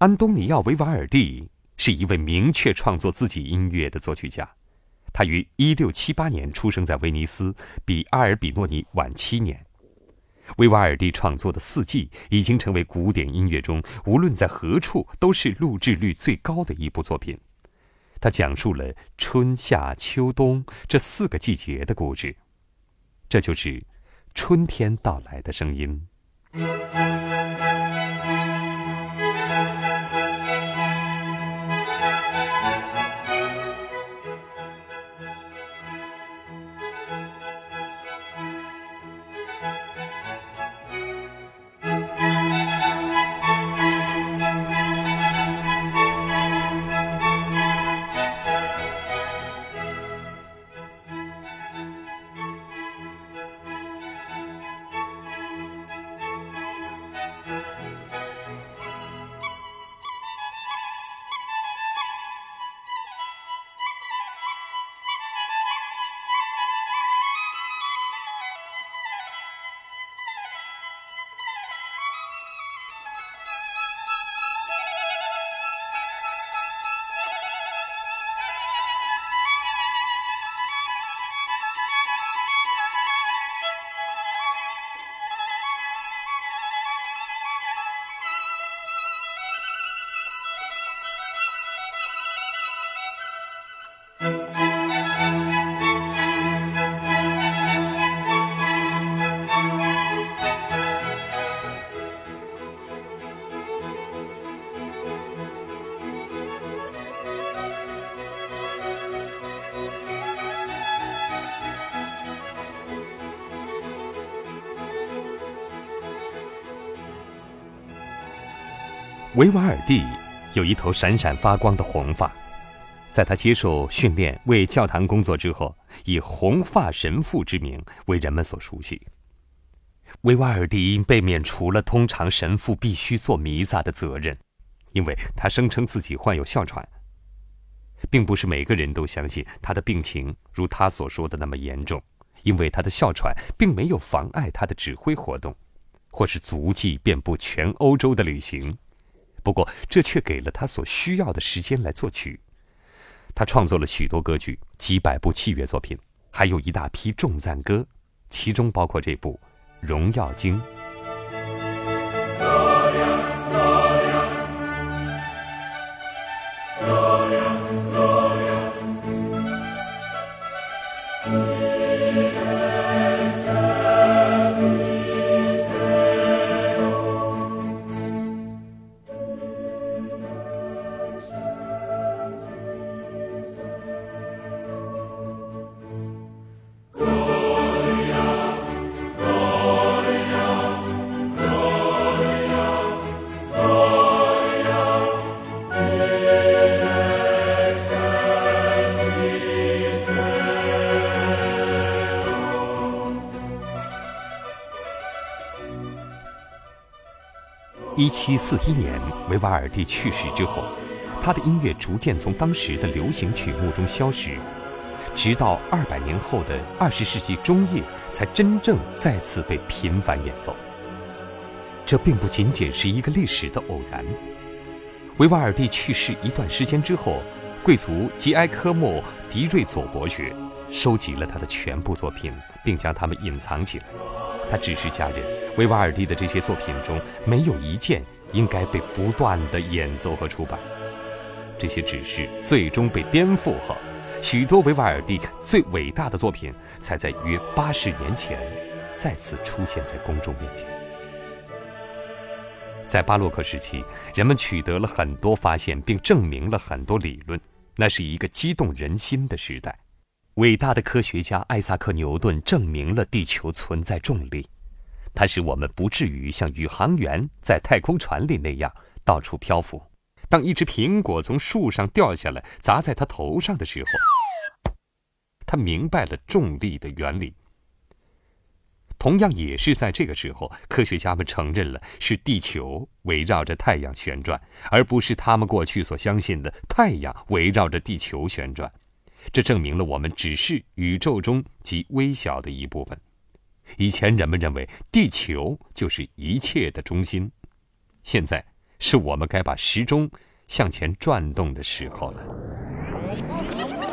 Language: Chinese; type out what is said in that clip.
安东尼奥·维瓦尔第是一位明确创作自己音乐的作曲家。他于1678年出生在威尼斯，比阿尔比诺尼晚七年。维瓦尔第创作的《四季》已经成为古典音乐中无论在何处都是录制率最高的一部作品。它讲述了春夏秋冬这四个季节的故事，这就是春天到来的声音。维瓦尔第有一头闪闪发光的红发，在他接受训练为教堂工作之后，以“红发神父”之名为人们所熟悉。维瓦尔第因被免除了通常神父必须做弥撒的责任，因为他声称自己患有哮喘。并不是每个人都相信他的病情如他所说的那么严重，因为他的哮喘并没有妨碍他的指挥活动，或是足迹遍布全欧洲的旅行。不过，这却给了他所需要的时间来作曲。他创作了许多歌剧、几百部器乐作品，还有一大批重赞歌，其中包括这部《荣耀经》。一七四一年，维瓦尔第去世之后，他的音乐逐渐从当时的流行曲目中消失，直到二百年后的二十世纪中叶，才真正再次被频繁演奏。这并不仅仅是一个历史的偶然。维瓦尔第去世一段时间之后，贵族吉埃科莫·迪瑞佐伯爵收集了他的全部作品，并将它们隐藏起来。他只是家人，维瓦尔第的这些作品中没有一件应该被不断的演奏和出版。这些指示最终被颠覆后，许多维瓦尔第最伟大的作品才在约八十年前再次出现在公众面前。在巴洛克时期，人们取得了很多发现，并证明了很多理论，那是一个激动人心的时代。伟大的科学家艾萨克·牛顿证明了地球存在重力，它使我们不至于像宇航员在太空船里那样到处漂浮。当一只苹果从树上掉下来砸在他头上的时候，他明白了重力的原理。同样也是在这个时候，科学家们承认了是地球围绕着太阳旋转，而不是他们过去所相信的太阳围绕着地球旋转。这证明了我们只是宇宙中极微小的一部分。以前人们认为地球就是一切的中心，现在是我们该把时钟向前转动的时候了。